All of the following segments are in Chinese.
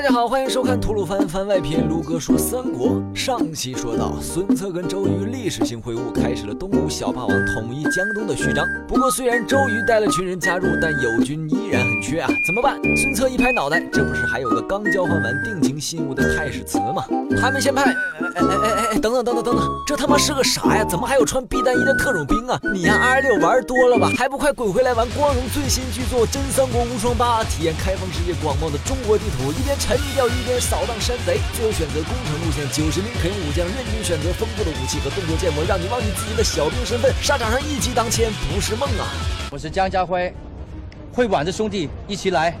大家好，欢迎收看吐鲁番番外篇。卢哥说三国，上期说到孙策跟周瑜历史性会晤，开始了东吴小霸王统一江东的序章。不过虽然周瑜带了群人加入，但友军依然很缺啊，怎么办？孙策一拍脑袋，这不是还有个刚交换完定情信物的太史慈吗？他们先派，哎哎哎哎哎，等等等等等等，这他妈是个啥呀？怎么还有穿避弹衣的特种兵啊？你呀二六玩多了吧？还不快滚回来玩光荣最新巨作《真三国无双八》，体验开放世界广袤的中国地图，一边沉迷钓鱼，一边扫荡山贼，最后选择攻城路线。九十名肯武将任君选择丰富的武器和动作建模，让你忘记自己的小兵身份。沙场上一骑当千不是梦啊！我是江家辉，会馆的兄弟一起来。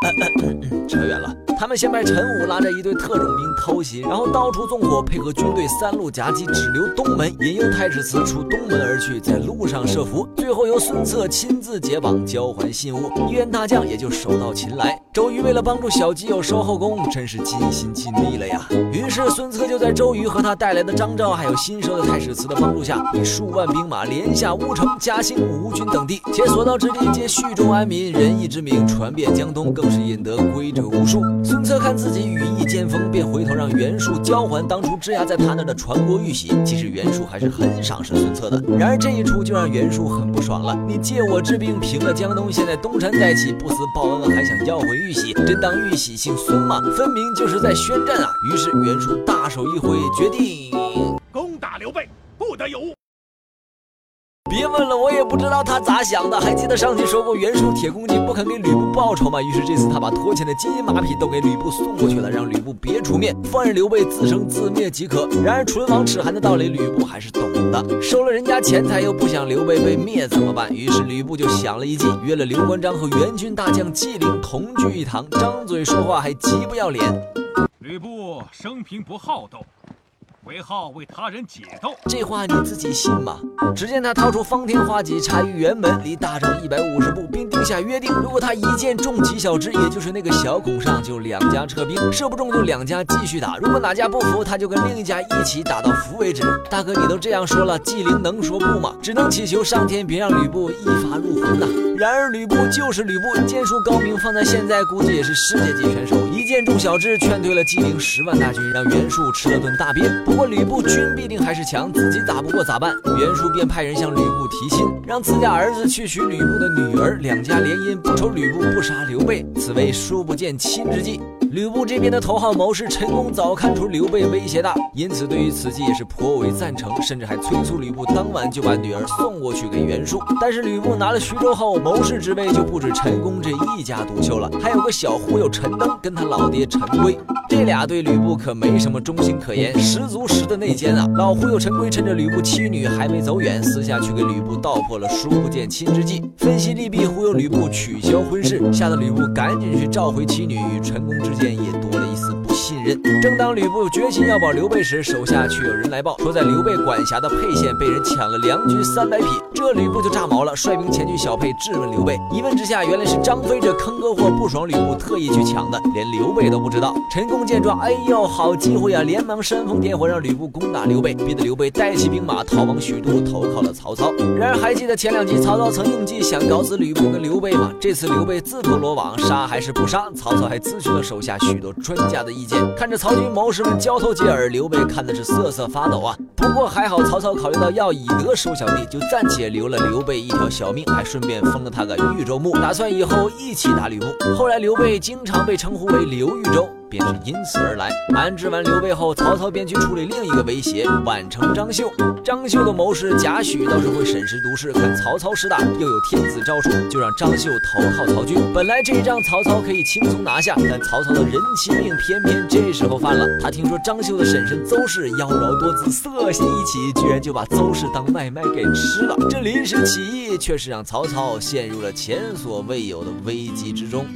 扯远了。他们先派陈武拉着一队特种兵偷袭，然后到处纵火，配合军队三路夹击，只留东门，引诱太史慈出东门而去，在路上设伏。最后由孙策亲自解绑，交还信物，一员大将也就手到擒来。周瑜为了帮助小基友收后宫，真是尽心尽力了呀。于是孙策就在周瑜和他带来的张昭，还有新收的太史慈的帮助下，以数万兵马连下乌城、嘉兴、吴军等地，且所到之地皆叙州安民，仁义之名传遍江东，更是引得归者无数。孙策看自己羽翼渐丰，便回头让袁术交还当初质押在他那的传国玉玺。其实袁术还是很赏识孙策的，然而这一出就让袁术很不爽了。你借我之兵平了江东，现在东山再起，不思报恩还想要回玉玺，真当玉玺姓孙吗？分明就是在宣战啊！于是袁术大手一挥，决定攻打刘备，不得有误。别问了，我也不知道他咋想的。还记得上期说过袁术铁公鸡不肯给吕布报仇吗？于是这次他把拖欠的金银马匹都给吕布送过去了，让吕布别出面，放任刘备自生自灭即可。然而唇亡齿寒的道理，吕布还是懂的。收了人家钱财又不想刘备被灭怎么办？于是吕布就想了一计，约了刘关张和袁军大将纪灵同聚一堂，张嘴说话还极不要脸。吕布生平不好斗。为好为他人解斗，这话你自己信吗？只见他掏出方天画戟，插于辕门，离大帐一百五十步，并定下约定：如果他一箭中几小只，也就是那个小孔上，就两家撤兵；射不中就两家继续打。如果哪家不服，他就跟另一家一起打到服为止。大哥，你都这样说了，纪灵能说不吗？只能祈求上天别让吕布一发入魂呐。然而吕布就是吕布，剑术高明，放在现在估计也是世界级选手。一箭中小智，劝退了纪灵十万大军，让袁术吃了顿大便。不过吕布军必定还是强，自己打不过咋办？袁术便派人向吕布提亲，让自家儿子去娶吕布的女儿，两家联姻，不愁吕布不杀刘备。此为书不见亲之计。吕布这边的头号谋士陈宫早看出刘备威胁大，因此对于此计也是颇为赞成，甚至还催促吕布当晚就把女儿送过去给袁术。但是吕布拿了徐州后，谋士之位就不止陈宫这一家独秀了，还有个小忽悠陈登跟他老爹陈规，这俩对吕布可没什么忠心可言，十足十的内奸啊！老忽悠陈规趁着吕布妻女还没走远，私下去给吕布道破了书不见亲之计，分析利弊，忽悠吕布取消婚事，吓得吕布赶紧去召回妻女，与陈宫之间也多了一丝不信任。正当吕布决心要保刘备时，手下却有人来报说，在刘备管辖的沛县被人抢了粮军三百匹。这吕布就炸毛了，率兵前去小沛质问刘备。一问之下，原来是张飞这坑哥货不爽吕布，特意去抢的，连刘备都不知道。陈宫见状，哎呦，好机会啊，连忙煽风点火，让吕布攻打刘备，逼得刘备带起兵马逃往许都，投靠了曹操。然而还记得前两集曹操曾应计想搞死吕布跟刘备吗？这次刘备自投罗网，杀还是不杀？曹操还咨询了手下许多专家的意见。看着曹军谋士们交头接耳，刘备看的是瑟瑟发抖啊。不过还好，曹操考虑到要以德收小弟，就暂且留了刘备一条小命，还顺便封了他个豫州牧，打算以后一起打吕布。后来刘备经常被称呼为刘豫州。便是因此而来。安置完刘备后，曹操便去处理另一个威胁——宛城张绣。张绣的谋士贾诩倒是会审时度势，看曹操势大，又有天子诏书，就让张绣投靠曹军。本来这一仗曹操可以轻松拿下，但曹操的人情命偏偏这时候犯了。他听说张绣的婶婶邹氏妖娆多姿，色心一起，居然就把邹氏当外卖给吃了。这临时起意却是让曹操陷入了前所未有的危机之中。